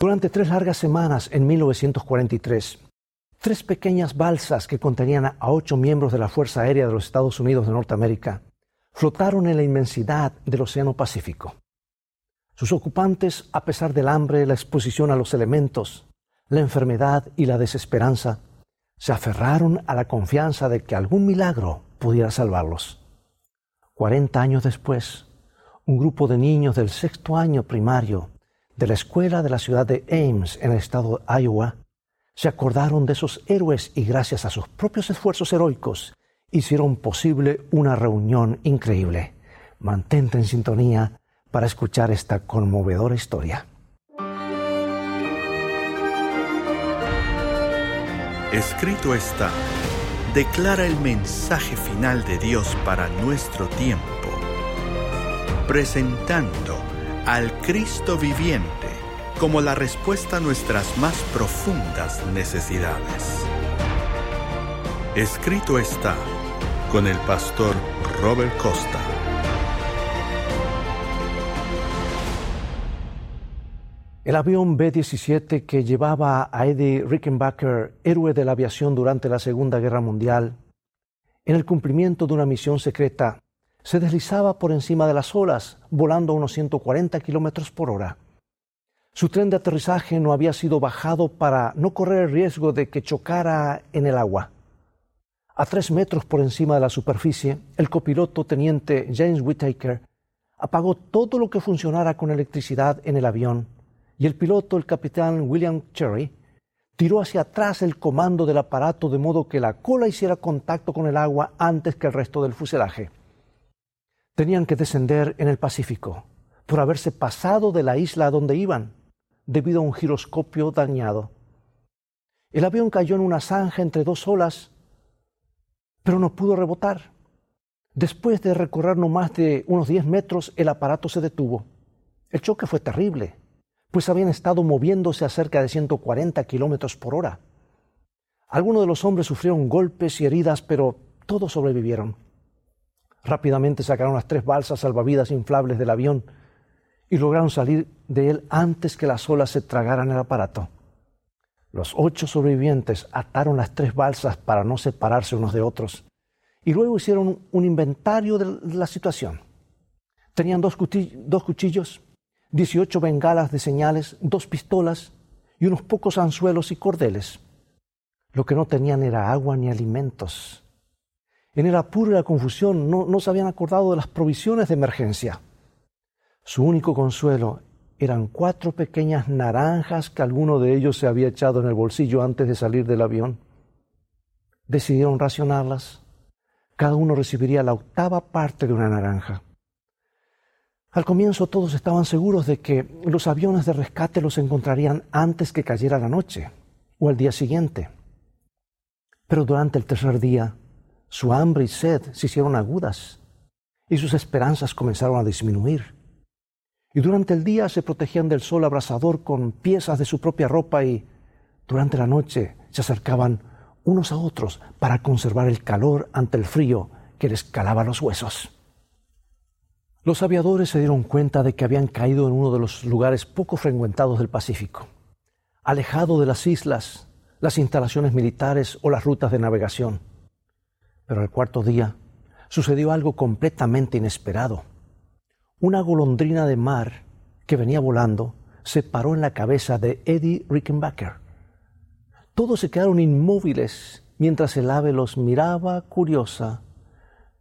Durante tres largas semanas en 1943, tres pequeñas balsas que contenían a ocho miembros de la Fuerza Aérea de los Estados Unidos de Norteamérica flotaron en la inmensidad del Océano Pacífico. Sus ocupantes, a pesar del hambre, la exposición a los elementos, la enfermedad y la desesperanza, se aferraron a la confianza de que algún milagro pudiera salvarlos. Cuarenta años después, un grupo de niños del sexto año primario de la escuela de la ciudad de Ames, en el estado de Iowa, se acordaron de esos héroes y gracias a sus propios esfuerzos heroicos hicieron posible una reunión increíble. Mantente en sintonía para escuchar esta conmovedora historia. Escrito está, declara el mensaje final de Dios para nuestro tiempo, presentando al Cristo viviente como la respuesta a nuestras más profundas necesidades. Escrito está con el pastor Robert Costa. El avión B-17 que llevaba a Eddie Rickenbacker, héroe de la aviación durante la Segunda Guerra Mundial, en el cumplimiento de una misión secreta, se deslizaba por encima de las olas, volando a unos 140 kilómetros por hora. Su tren de aterrizaje no había sido bajado para no correr el riesgo de que chocara en el agua. A tres metros por encima de la superficie, el copiloto teniente James Whittaker apagó todo lo que funcionara con electricidad en el avión y el piloto, el capitán William Cherry, tiró hacia atrás el comando del aparato de modo que la cola hiciera contacto con el agua antes que el resto del fuselaje. Tenían que descender en el Pacífico por haberse pasado de la isla a donde iban debido a un giroscopio dañado. El avión cayó en una zanja entre dos olas pero no pudo rebotar. Después de recorrer no más de unos 10 metros, el aparato se detuvo. El choque fue terrible, pues habían estado moviéndose a cerca de 140 kilómetros por hora. Algunos de los hombres sufrieron golpes y heridas, pero todos sobrevivieron. Rápidamente sacaron las tres balsas salvavidas inflables del avión y lograron salir de él antes que las olas se tragaran el aparato. Los ocho sobrevivientes ataron las tres balsas para no separarse unos de otros y luego hicieron un inventario de la situación. Tenían dos, cuchillos, 18 bengalas de señales, dos pistolas y unos pocos anzuelos y cordeles. Lo que no tenían era agua ni alimentos. En el apuro y la confusión no, no se habían acordado de las provisiones de emergencia. Su único consuelo eran cuatro pequeñas naranjas que alguno de ellos se había echado en el bolsillo antes de salir del avión. Decidieron racionarlas. Cada uno recibiría la octava parte de una naranja. Al comienzo todos estaban seguros de que los aviones de rescate los encontrarían antes que cayera la noche o al día siguiente. Pero durante el tercer día, su hambre y sed se hicieron agudas y sus esperanzas comenzaron a disminuir. Y durante el día se protegían del sol abrasador con piezas de su propia ropa y durante la noche se acercaban unos a otros para conservar el calor ante el frío que les calaba los huesos. Los aviadores se dieron cuenta de que habían caído en uno de los lugares poco frecuentados del Pacífico, alejado de las islas, las instalaciones militares o las rutas de navegación. Pero el cuarto día sucedió algo completamente inesperado una golondrina de mar que venía volando se paró en la cabeza de Eddie Rickenbacker. Todos se quedaron inmóviles mientras el ave los miraba curiosa.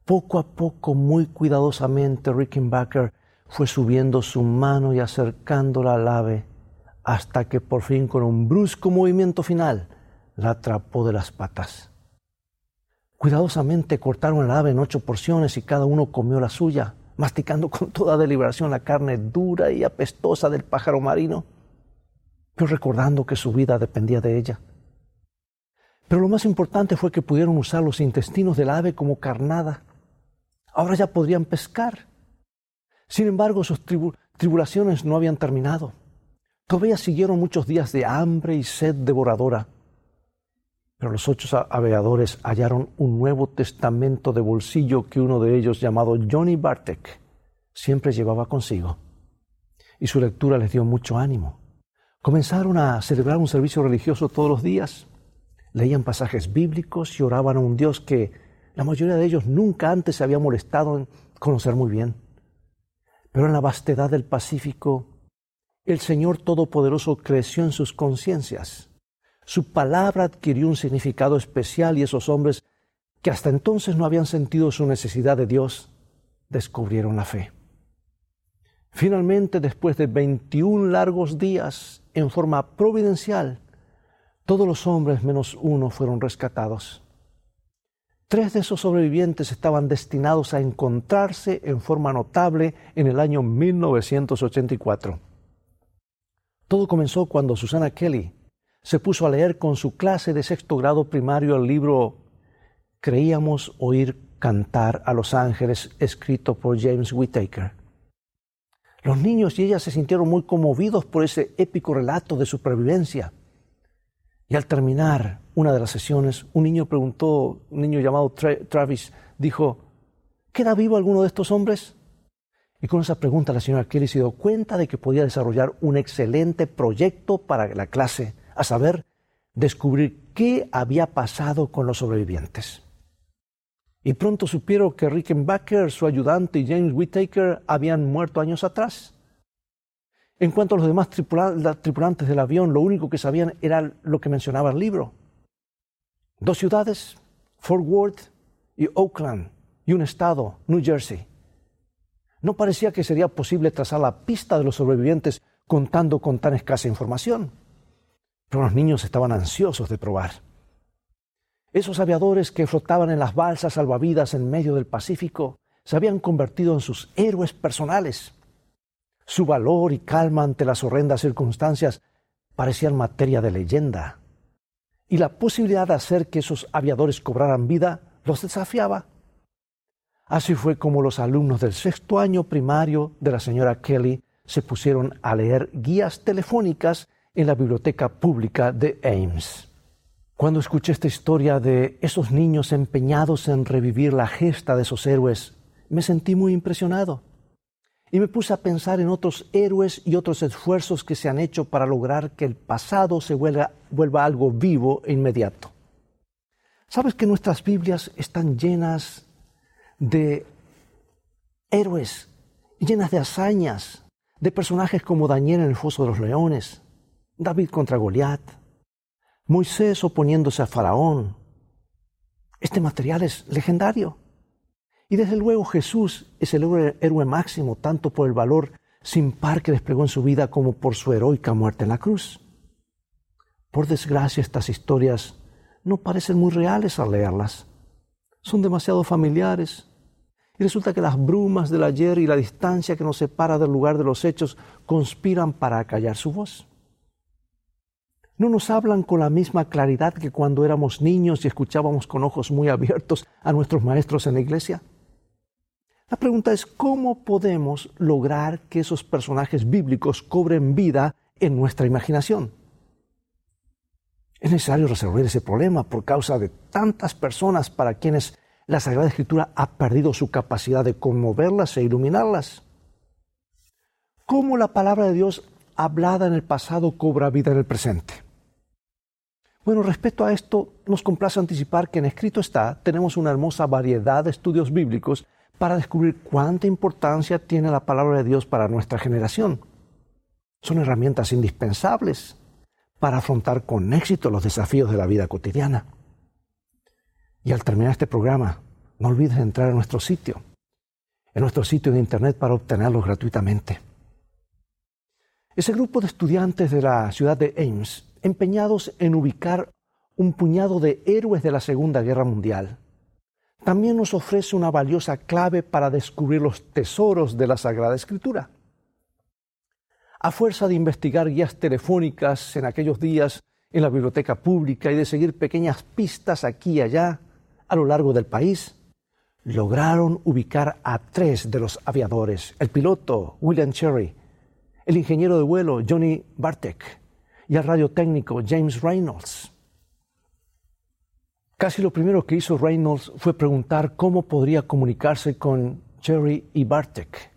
Poco a poco, muy cuidadosamente, Rickenbacker fue subiendo su mano y acercándola al ave hasta que por fin con un brusco movimiento final la atrapó de las patas. Cuidadosamente cortaron al ave en ocho porciones y cada uno comió la suya masticando con toda deliberación la carne dura y apestosa del pájaro marino, pero recordando que su vida dependía de ella. Pero lo más importante fue que pudieron usar los intestinos del ave como carnada. Ahora ya podrían pescar. Sin embargo, sus tribulaciones no habían terminado. Todavía siguieron muchos días de hambre y sed devoradora. Pero los ocho aviadores hallaron un Nuevo Testamento de bolsillo que uno de ellos, llamado Johnny Bartek, siempre llevaba consigo. Y su lectura les dio mucho ánimo, Comenzaron a celebrar un servicio religioso todos los días, leían pasajes bíblicos y oraban a un Dios que la mayoría de ellos nunca antes se había molestado en conocer muy bien. Pero en la vastedad del Pacífico, el Señor Todopoderoso creció en sus conciencias. Su palabra adquirió un significado especial y esos hombres que hasta entonces no habían sentido su necesidad de Dios, descubrieron la fe. Finalmente, después de 21 largos días, en forma providencial, todos los hombres menos uno fueron rescatados. Tres de esos sobrevivientes estaban destinados a encontrarse en forma notable en el año 1984. Todo comenzó cuando Susana Kelly se puso a leer con su clase de sexto grado primario el libro Creíamos oír cantar a los ángeles escrito por James Whittaker. Los niños y ella se sintieron muy conmovidos por ese épico relato de supervivencia. Y al terminar una de las sesiones, un niño preguntó, un niño llamado Travis, dijo, ¿queda vivo alguno de estos hombres? Y con esa pregunta la señora Kelly se dio cuenta de que podía desarrollar un excelente proyecto para la clase, a saber, descubrir qué había pasado con los sobrevivientes. Y pronto supieron que Rickenbacker, su ayudante y James Whittaker habían muerto años atrás. En cuanto a los demás tripulantes del avión, lo único que sabían era lo que mencionaba el libro. Dos ciudades, Fort Worth y Oakland, y un estado, New Jersey. No parecía que sería posible trazar la pista de los sobrevivientes contando con tan escasa información. Pero los niños estaban ansiosos de probar. Esos aviadores que flotaban en las balsas salvavidas en medio del Pacífico se habían convertido en sus héroes personales. Su valor y calma ante las horrendas circunstancias parecían materia de leyenda. Y la posibilidad de hacer que esos aviadores cobraran vida los desafiaba. Así fue como los alumnos del sexto año primario de la señora Kelly se pusieron a leer guías telefónicas en la biblioteca pública de Ames. Cuando escuché esta historia de esos niños empeñados en revivir la gesta de esos héroes, me sentí muy impresionado y me puse a pensar en otros héroes y otros esfuerzos que se han hecho para lograr que el pasado se vuelva, vuelva algo vivo e inmediato. ¿Sabes que nuestras Biblias están llenas de héroes, llenas de hazañas, de personajes como Daniel en el foso de los leones, David contra Goliat, Moisés oponiéndose a Faraón? Este material es legendario. Y desde luego Jesús es el héroe máximo, tanto por el valor sin par que desplegó en su vida como por su heroica muerte en la cruz. Por desgracia, estas historias no parecen muy reales al leerlas. Son demasiado familiares. Y resulta que las brumas del ayer y la distancia que nos separa del lugar de los hechos conspiran para acallar su voz. No nos hablan con la misma claridad que cuando éramos niños y escuchábamos con ojos muy abiertos a nuestros maestros en la iglesia. La pregunta es, ¿cómo podemos lograr que esos personajes bíblicos cobren vida en nuestra imaginación? Es necesario resolver ese problema por causa de tantas personas para quienes la Sagrada Escritura ha perdido su capacidad de conmoverlas e iluminarlas. ¿Cómo la palabra de Dios hablada en el pasado cobra vida en el presente? Bueno, respecto a esto, nos complace anticipar que en escrito está, tenemos una hermosa variedad de estudios bíblicos para descubrir cuánta importancia tiene la palabra de Dios para nuestra generación. Son herramientas indispensables para afrontar con éxito los desafíos de la vida cotidiana. Y al terminar este programa, no olvides entrar a nuestro sitio, en nuestro sitio de internet para obtenerlos gratuitamente. Ese grupo de estudiantes de la ciudad de Ames, empeñados en ubicar un puñado de héroes de la Segunda Guerra Mundial, también nos ofrece una valiosa clave para descubrir los tesoros de la Sagrada Escritura. A fuerza de investigar guías telefónicas en aquellos días en la biblioteca pública y de seguir pequeñas pistas aquí y allá a lo largo del país, lograron ubicar a tres de los aviadores, el piloto William Cherry, el ingeniero de vuelo Johnny Bartek y el radiotécnico James Reynolds. Casi lo primero que hizo Reynolds fue preguntar cómo podría comunicarse con Cherry y Bartek.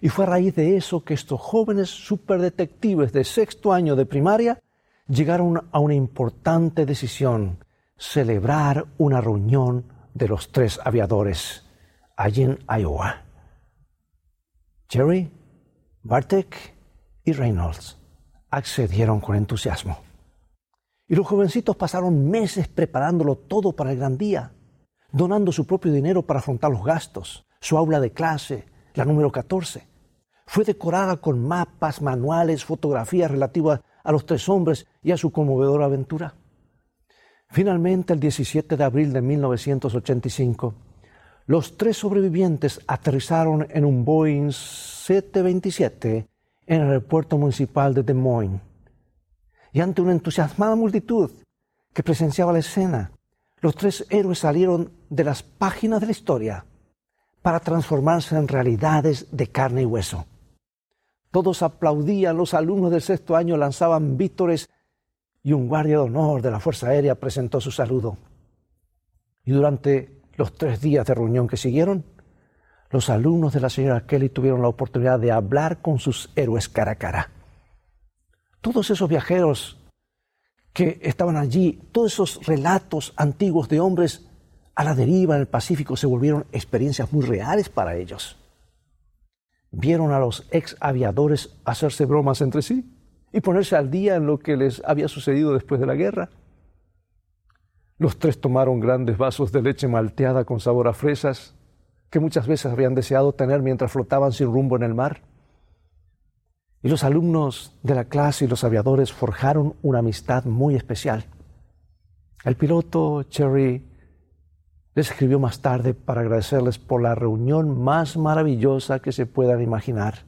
Y fue a raíz de eso que estos jóvenes superdetectives de sexto año de primaria llegaron a una importante decisión, celebrar una reunión de los tres aviadores allí en Iowa. Jerry, Bartek y Reynolds accedieron con entusiasmo. Y los jovencitos pasaron meses preparándolo todo para el gran día, donando su propio dinero para afrontar los gastos, su aula de clase, la número 14. Fue decorada con mapas, manuales, fotografías relativas a los tres hombres y a su conmovedora aventura. Finalmente, el 17 de abril de 1985, los tres sobrevivientes aterrizaron en un Boeing 727 en el aeropuerto municipal de Des Moines. Y ante una entusiasmada multitud que presenciaba la escena, los tres héroes salieron de las páginas de la historia para transformarse en realidades de carne y hueso. Todos aplaudían, los alumnos del sexto año lanzaban vítores y un guardia de honor de la Fuerza Aérea presentó su saludo. Y durante los tres días de reunión que siguieron, los alumnos de la señora Kelly tuvieron la oportunidad de hablar con sus héroes cara a cara. Todos esos viajeros que estaban allí, todos esos relatos antiguos de hombres a la deriva en el Pacífico se volvieron experiencias muy reales para ellos. Vieron a los ex aviadores hacerse bromas entre sí y ponerse al día en lo que les había sucedido después de la guerra. Los tres tomaron grandes vasos de leche malteada con sabor a fresas que muchas veces habían deseado tener mientras flotaban sin rumbo en el mar. Y los alumnos de la clase y los aviadores forjaron una amistad muy especial. El piloto Cherry les escribió más tarde para agradecerles por la reunión más maravillosa que se puedan imaginar.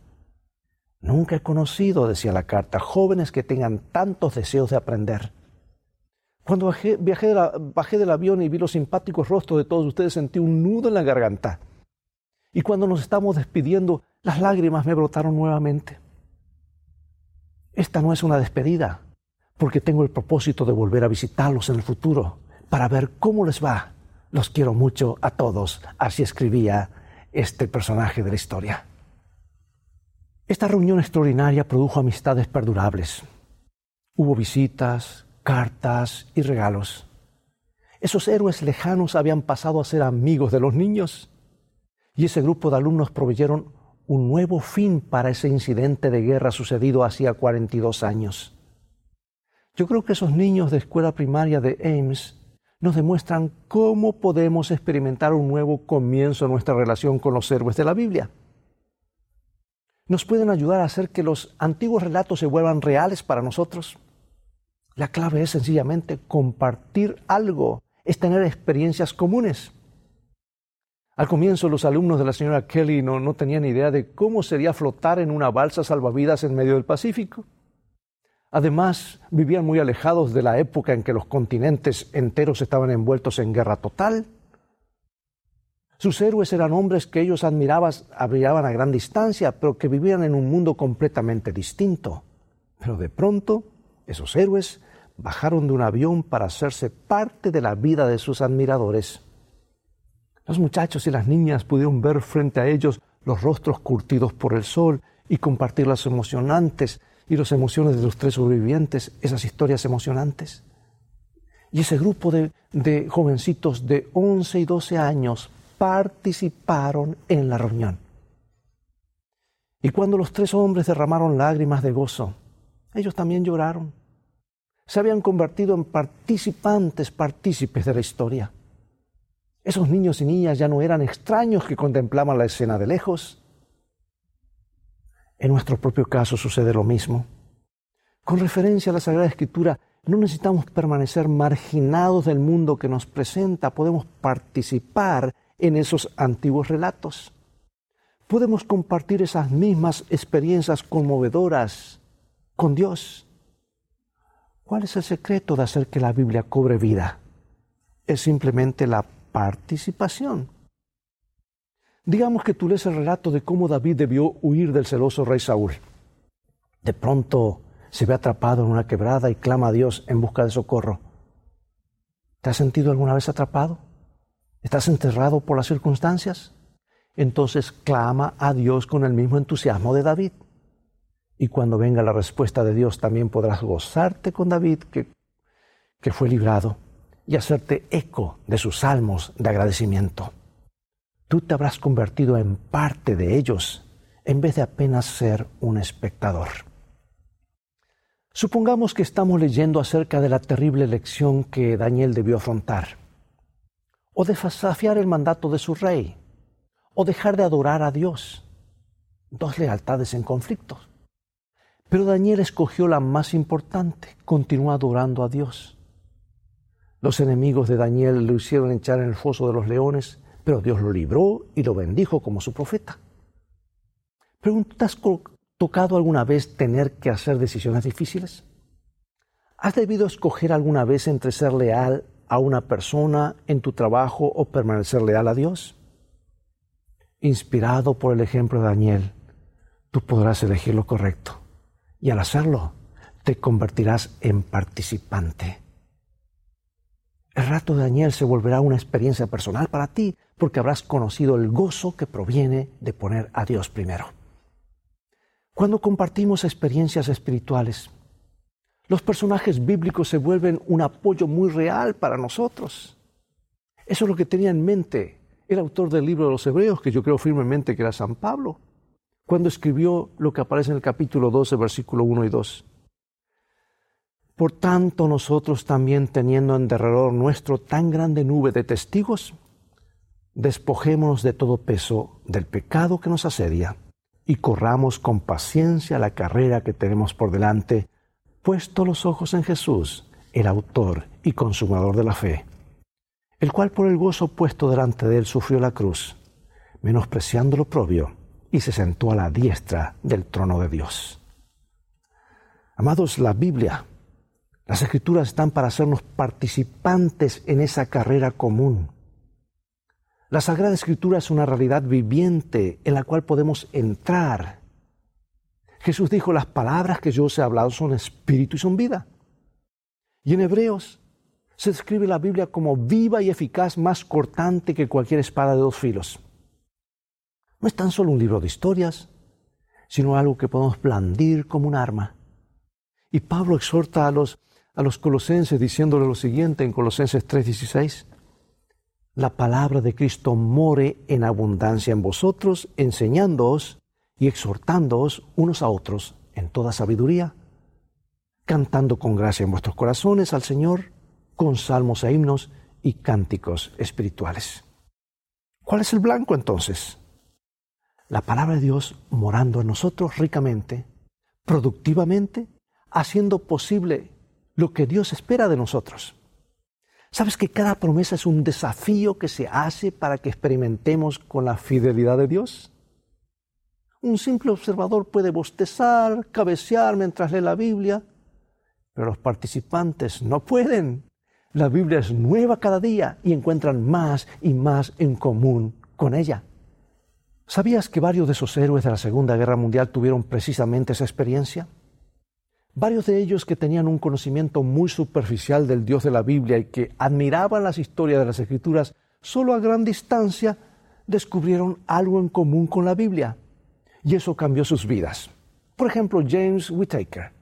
Nunca he conocido, decía la carta, jóvenes que tengan tantos deseos de aprender. Cuando bajé, bajé del avión y vi los simpáticos rostros de todos ustedes, sentí un nudo en la garganta. Y cuando nos estamos despidiendo, las lágrimas me brotaron nuevamente. Esta no es una despedida, porque tengo el propósito de volver a visitarlos en el futuro para ver cómo les va. Los quiero mucho a todos, así escribía este personaje de la historia. Esta reunión extraordinaria produjo amistades perdurables. Hubo visitas, cartas y regalos. Esos héroes lejanos habían pasado a ser amigos de los niños y ese grupo de alumnos proveyeron un nuevo fin para ese incidente de guerra sucedido hacía 42 años. Yo creo que esos niños de escuela primaria de Ames nos demuestran cómo podemos experimentar un nuevo comienzo en nuestra relación con los héroes de la Biblia. Nos pueden ayudar a hacer que los antiguos relatos se vuelvan reales para nosotros la clave es sencillamente compartir algo, es tener experiencias comunes. Al comienzo los alumnos de la señora Kelly no, no tenían idea de cómo sería flotar en una balsa salvavidas en medio del Pacífico. Además, vivían muy alejados de la época en que los continentes enteros estaban envueltos en guerra total. Sus héroes eran hombres que ellos admiraban, admiraban a gran distancia, pero que vivían en un mundo completamente distinto. Pero de pronto, esos héroes bajaron de un avión para hacerse parte de la vida de sus admiradores. Los muchachos y las niñas pudieron ver frente a ellos los rostros curtidos por el sol y compartir las emocionantes y las emociones de los tres sobrevivientes, esas historias emocionantes. Y ese grupo de, de jovencitos de 11 y 12 años participaron en la reunión. Y cuando los tres hombres derramaron lágrimas de gozo, ellos también lloraron se habían convertido en participantes, partícipes de la historia. Esos niños y niñas ya no eran extraños que contemplaban la escena de lejos. En nuestro propio caso sucede lo mismo. Con referencia a la Sagrada Escritura, no necesitamos permanecer marginados del mundo que nos presenta, podemos participar en esos antiguos relatos. Podemos compartir esas mismas experiencias conmovedoras con Dios. ¿Cuál es el secreto de hacer que la Biblia cobre vida? Es simplemente la participación. Digamos que tú lees el relato de cómo David debió huir del celoso rey Saúl. De pronto se ve atrapado en una quebrada y clama a Dios en busca de socorro. ¿Te has sentido alguna vez atrapado? ¿Estás enterrado por las circunstancias? entonces clama a Dios con el mismo entusiasmo de David. Y cuando venga la respuesta de Dios, también podrás gozarte con David, que, que fue librado, y hacerte eco de sus salmos de agradecimiento. Tú te habrás convertido en parte de ellos en vez de apenas ser un espectador. Supongamos que estamos leyendo acerca de la terrible lección que Daniel debió afrontar, o desafiar el mandato de su rey, o dejar de adorar a Dios. Dos lealtades en conflicto. Pero Daniel escogió la más importante, continuó adorando a Dios. Los enemigos de Daniel lo hicieron echar en el foso de los leones, pero Dios lo libró y lo bendijo como su profeta. ¿te has tocado alguna vez tener que hacer decisiones difíciles? ¿Has debido escoger alguna vez entre ser leal a una persona en tu trabajo o permanecer leal a Dios? Inspirado por el ejemplo de Daniel, tú podrás elegir lo correcto y al hacerlo te convertirás en participante. Rato Daniel se volverá una experiencia personal para ti porque habrás conocido el gozo que proviene de poner a Dios primero. Cuando compartimos experiencias espirituales, los personajes bíblicos se vuelven un apoyo muy real para nosotros. Eso es lo que tenía en mente el autor del libro de los Hebreos, que yo creo firmemente que era San Pablo cuando escribió lo que aparece en el capítulo 12, versículo 1 y 2. Por tanto, nosotros también teniendo en derredor nuestro tan grande nube de testigos, despojémonos de todo peso del pecado que nos asedia y corramos con paciencia la carrera que tenemos por delante, puesto los ojos en Jesús, el autor y consumador de la fe, el cual por el gozo puesto delante de él sufrió la cruz, menospreciando lo propio y se sentó a la diestra del trono de Dios. Amados, la Biblia, las escrituras están para hacernos participantes en esa carrera común. La Sagrada Escritura es una realidad viviente en la cual podemos entrar. Jesús dijo, las palabras que yo os he hablado son espíritu y son vida. Y en Hebreos se describe la Biblia como viva y eficaz, más cortante que cualquier espada de dos filos no es tan solo un libro de historias, sino algo que podemos blandir como un arma. Y Pablo exhorta a los, a los colosenses diciéndole lo siguiente en Colosenses 3:16, la palabra de Cristo more en abundancia en vosotros, enseñándoos y exhortándoos unos a otros en toda sabiduría, cantando con gracia en vuestros corazones al Señor, con salmos e himnos y cánticos espirituales. ¿Cuál es el blanco entonces? la palabra de Dios morando en nosotros ricamente, productivamente, haciendo posible lo que Dios espera de nosotros. ¿Sabes que cada promesa es un desafío que se hace para que experimentemos con la fidelidad de Dios? Un simple observador puede bostezar, cabecear mientras lee la Biblia, pero los participantes no pueden. La Biblia es nueva cada día y encuentran más y más en común con ella. ¿Sabías que varios de esos héroes de la Segunda Guerra Mundial tuvieron precisamente esa experiencia? Varios de ellos que tenían un conocimiento muy superficial del Dios de la Biblia y que admiraban las historias de las Escrituras solo a gran distancia, descubrieron algo en común con la Biblia. Y eso cambió sus vidas. Por ejemplo, James Whittaker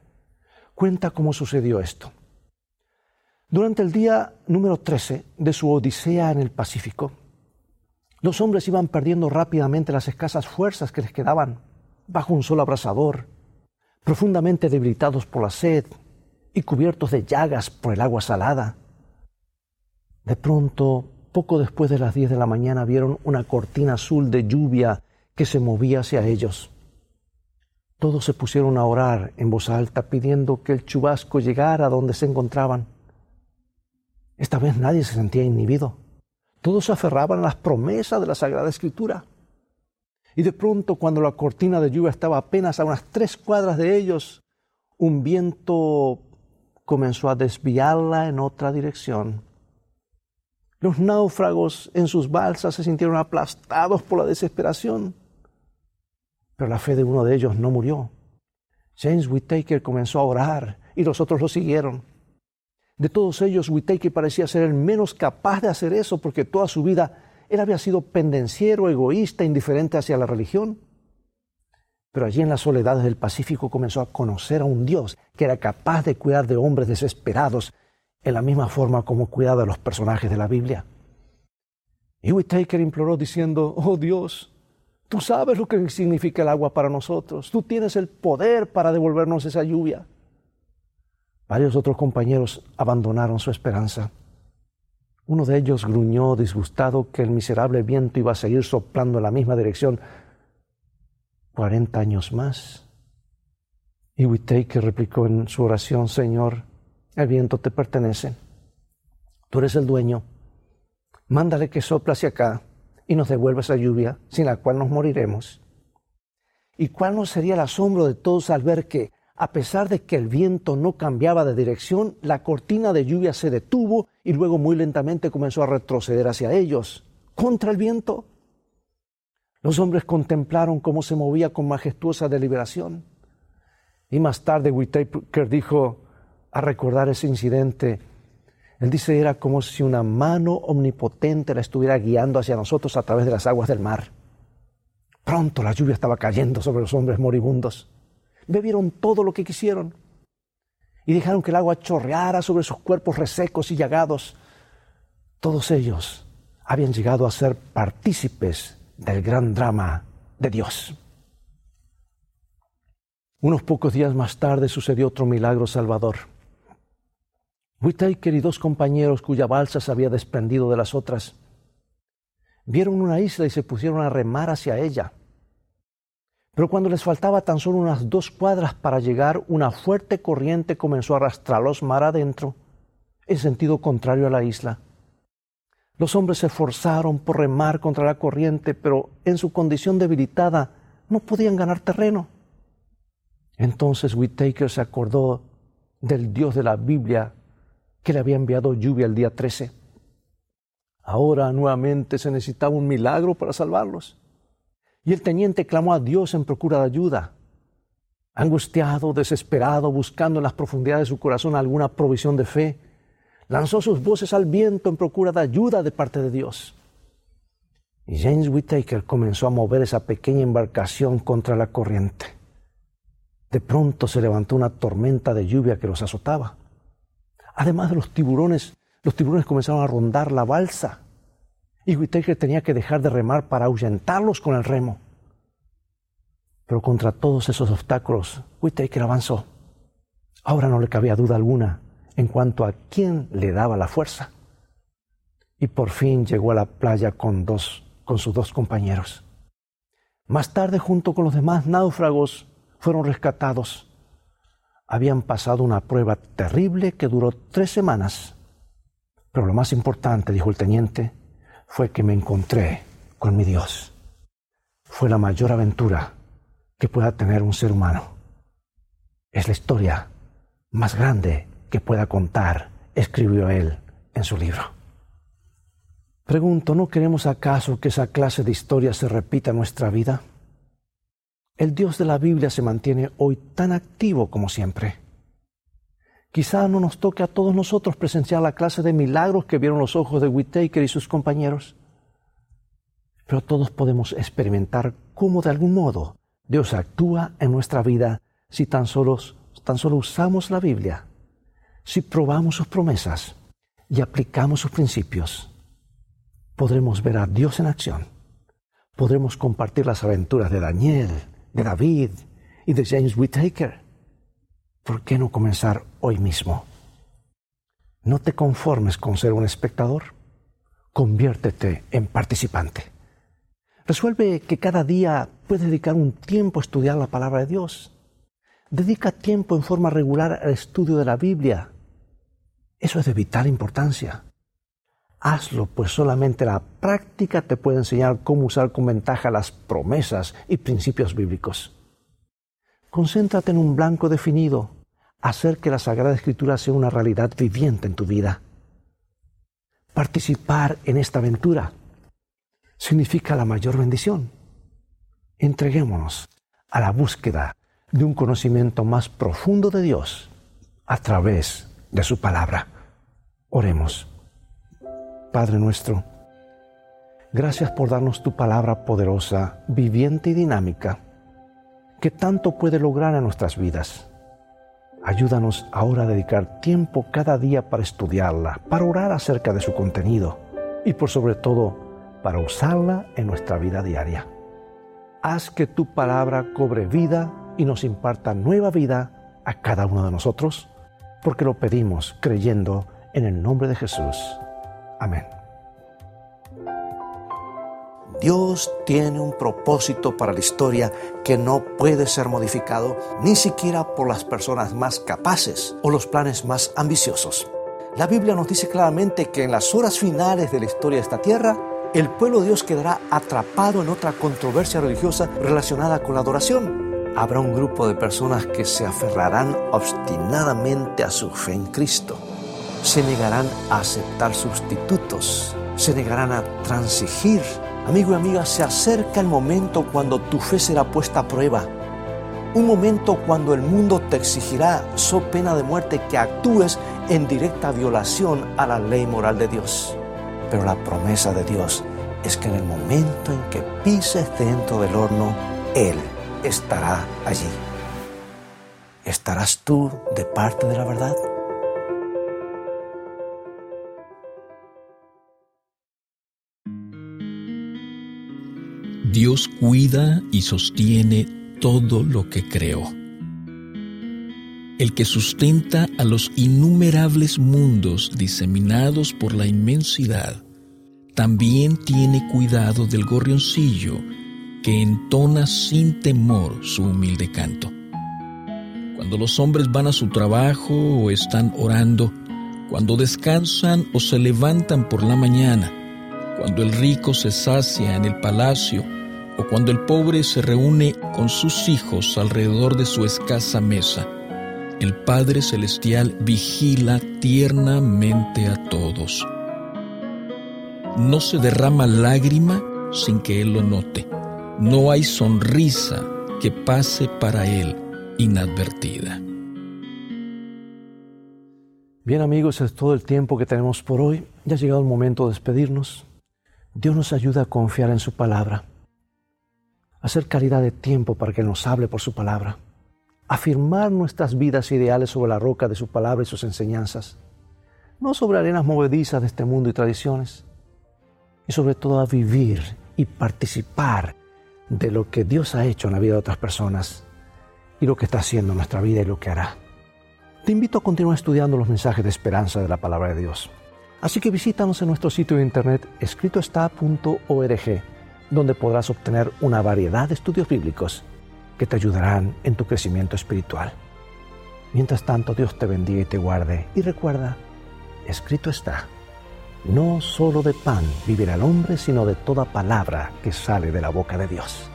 cuenta cómo sucedió esto. Durante el día número 13 de su Odisea en el Pacífico, los hombres iban perdiendo rápidamente las escasas fuerzas que les quedaban bajo un sol abrasador, profundamente debilitados por la sed y cubiertos de llagas por el agua salada. De pronto, poco después de las diez de la mañana, vieron una cortina azul de lluvia que se movía hacia ellos. Todos se pusieron a orar en voz alta pidiendo que el chubasco llegara donde se encontraban. Esta vez nadie se sentía inhibido. Todos se aferraban a las promesas de la Sagrada Escritura. Y de pronto, cuando la cortina de lluvia estaba apenas a unas tres cuadras de ellos, un viento comenzó a desviarla en otra dirección. Los náufragos en sus balsas se sintieron aplastados por la desesperación. Pero la fe de uno de ellos no murió. James Whittaker comenzó a orar y los otros lo siguieron. De todos ellos, Whittaker parecía ser el menos capaz de hacer eso porque toda su vida él había sido pendenciero, egoísta, indiferente hacia la religión. Pero allí en las soledades del Pacífico comenzó a conocer a un Dios que era capaz de cuidar de hombres desesperados en la misma forma como cuidaba de los personajes de la Biblia. Y Whittaker imploró diciendo, oh Dios, tú sabes lo que significa el agua para nosotros, tú tienes el poder para devolvernos esa lluvia. Varios otros compañeros abandonaron su esperanza. Uno de ellos gruñó disgustado que el miserable viento iba a seguir soplando en la misma dirección cuarenta años más. Y Whittaker replicó en su oración, Señor, el viento te pertenece. Tú eres el dueño. Mándale que sopla hacia acá y nos devuelva esa lluvia, sin la cual nos moriremos. ¿Y cuál no sería el asombro de todos al ver que a pesar de que el viento no cambiaba de dirección, la cortina de lluvia se detuvo y luego muy lentamente comenzó a retroceder hacia ellos, contra el viento. Los hombres contemplaron cómo se movía con majestuosa deliberación. Y más tarde Whitaker dijo, a recordar ese incidente, él dice, era como si una mano omnipotente la estuviera guiando hacia nosotros a través de las aguas del mar. Pronto la lluvia estaba cayendo sobre los hombres moribundos bebieron todo lo que quisieron y dejaron que el agua chorreara sobre sus cuerpos resecos y llagados. Todos ellos habían llegado a ser partícipes del gran drama de Dios. Unos pocos días más tarde sucedió otro milagro salvador. Whittaker y dos compañeros cuya balsa se había desprendido de las otras vieron una isla y se pusieron a remar hacia ella. Pero cuando les faltaba tan solo unas dos cuadras para llegar, una fuerte corriente comenzó a arrastrarlos mar adentro, en sentido contrario a la isla. Los hombres se esforzaron por remar contra la corriente, pero en su condición debilitada no podían ganar terreno. Entonces Whittaker se acordó del Dios de la Biblia que le había enviado lluvia el día 13. Ahora nuevamente se necesitaba un milagro para salvarlos. Y el teniente clamó a Dios en procura de ayuda. Angustiado, desesperado, buscando en las profundidades de su corazón alguna provisión de fe, lanzó sus voces al viento en procura de ayuda de parte de Dios. Y James Whittaker comenzó a mover esa pequeña embarcación contra la corriente. De pronto se levantó una tormenta de lluvia que los azotaba. Además de los tiburones, los tiburones comenzaron a rondar la balsa y Whittaker tenía que dejar de remar para ahuyentarlos con el remo. Pero contra todos esos obstáculos, Whittaker avanzó. Ahora no le cabía duda alguna en cuanto a quién le daba la fuerza. Y por fin llegó a la playa con, dos, con sus dos compañeros. Más tarde, junto con los demás náufragos, fueron rescatados. Habían pasado una prueba terrible que duró tres semanas. Pero lo más importante, dijo el teniente, fue que me encontré con mi Dios. Fue la mayor aventura que pueda tener un ser humano. Es la historia más grande que pueda contar, escribió él en su libro. Pregunto, ¿no queremos acaso que esa clase de historia se repita en nuestra vida? El Dios de la Biblia se mantiene hoy tan activo como siempre. Quizá no nos toque a todos nosotros presenciar la clase de milagros que vieron los ojos de Whittaker y sus compañeros. Pero todos podemos experimentar cómo de algún modo Dios actúa en nuestra vida si tan solo, usamos la Biblia, si probamos sus promesas y aplicamos sus principios. Podremos ver a Dios en acción. Podremos compartir las aventuras de Daniel, de David y de James Whittaker ¿por qué no comenzar hoy mismo? No te conformes con ser un espectador, conviértete en participante. Resuelve que cada día puedes dedicar un tiempo a estudiar la palabra de Dios. Dedica tiempo en forma regular al estudio de la Biblia. Eso es de vital importancia. Hazlo, pues solamente la práctica te puede enseñar cómo usar con ventaja las promesas y principios bíblicos. Concéntrate en un blanco definido hacer que la Sagrada Escritura sea una realidad viviente en tu vida. Participar en esta aventura significa la mayor bendición. Entreguémonos a la búsqueda de un conocimiento más profundo de Dios a través de su palabra. Oremos. Padre nuestro, Gracias por darnos tu palabra poderosa, viviente y dinámica, que tanto puede lograr en nuestras vidas. Ayúdanos ahora a dedicar tiempo cada día para estudiarla, para orar acerca de su contenido y por sobre todo para usarla en nuestra vida diaria. Haz que tu palabra cobre vida y nos imparta nueva vida a cada uno de nosotros, porque lo pedimos creyendo en el nombre de Jesús. Amén. Dios tiene un propósito para la historia que no puede ser modificado ni siquiera por las personas más capaces o los planes más ambiciosos. La Biblia nos dice claramente que en las horas finales de la historia de esta tierra, el pueblo de Dios quedará atrapado en otra controversia religiosa relacionada con la adoración. Habrá un grupo de personas que se aferrarán obstinadamente a su fe en Cristo. Se negarán a aceptar sustitutos. Se negarán a transigir Amigo y amiga, se acerca el momento cuando tu fe será puesta a prueba. Un momento cuando el mundo te exigirá, so pena de muerte, que actúes en directa violación a la ley moral de Dios. Pero la promesa de Dios es que en el momento en que pises dentro del horno, Él estará allí. ¿Estarás tú de parte de la verdad? Dios cuida y sostiene todo lo que creó. El que sustenta a los innumerables mundos diseminados por la inmensidad, también tiene cuidado del gorrioncillo que entona sin temor su humilde canto. Cuando los hombres van a su trabajo o están orando, cuando descansan o se levantan por la mañana, cuando el rico se sacia en el palacio o cuando el pobre se reúne con sus hijos alrededor de su escasa mesa, el Padre Celestial vigila tiernamente a todos. No se derrama lágrima sin que Él lo note. No hay sonrisa que pase para Él inadvertida. Bien amigos, es todo el tiempo que tenemos por hoy. Ya ha llegado el momento de despedirnos. Dios nos ayuda a confiar en su palabra hacer caridad de tiempo para que nos hable por su palabra, afirmar nuestras vidas ideales sobre la roca de su palabra y sus enseñanzas, no sobre arenas movedizas de este mundo y tradiciones, y sobre todo a vivir y participar de lo que Dios ha hecho en la vida de otras personas y lo que está haciendo en nuestra vida y lo que hará. Te invito a continuar estudiando los mensajes de esperanza de la palabra de Dios. Así que visítanos en nuestro sitio de internet escritoestá.org donde podrás obtener una variedad de estudios bíblicos que te ayudarán en tu crecimiento espiritual. Mientras tanto, Dios te bendiga y te guarde. Y recuerda, escrito está, no solo de pan vivirá el hombre, sino de toda palabra que sale de la boca de Dios.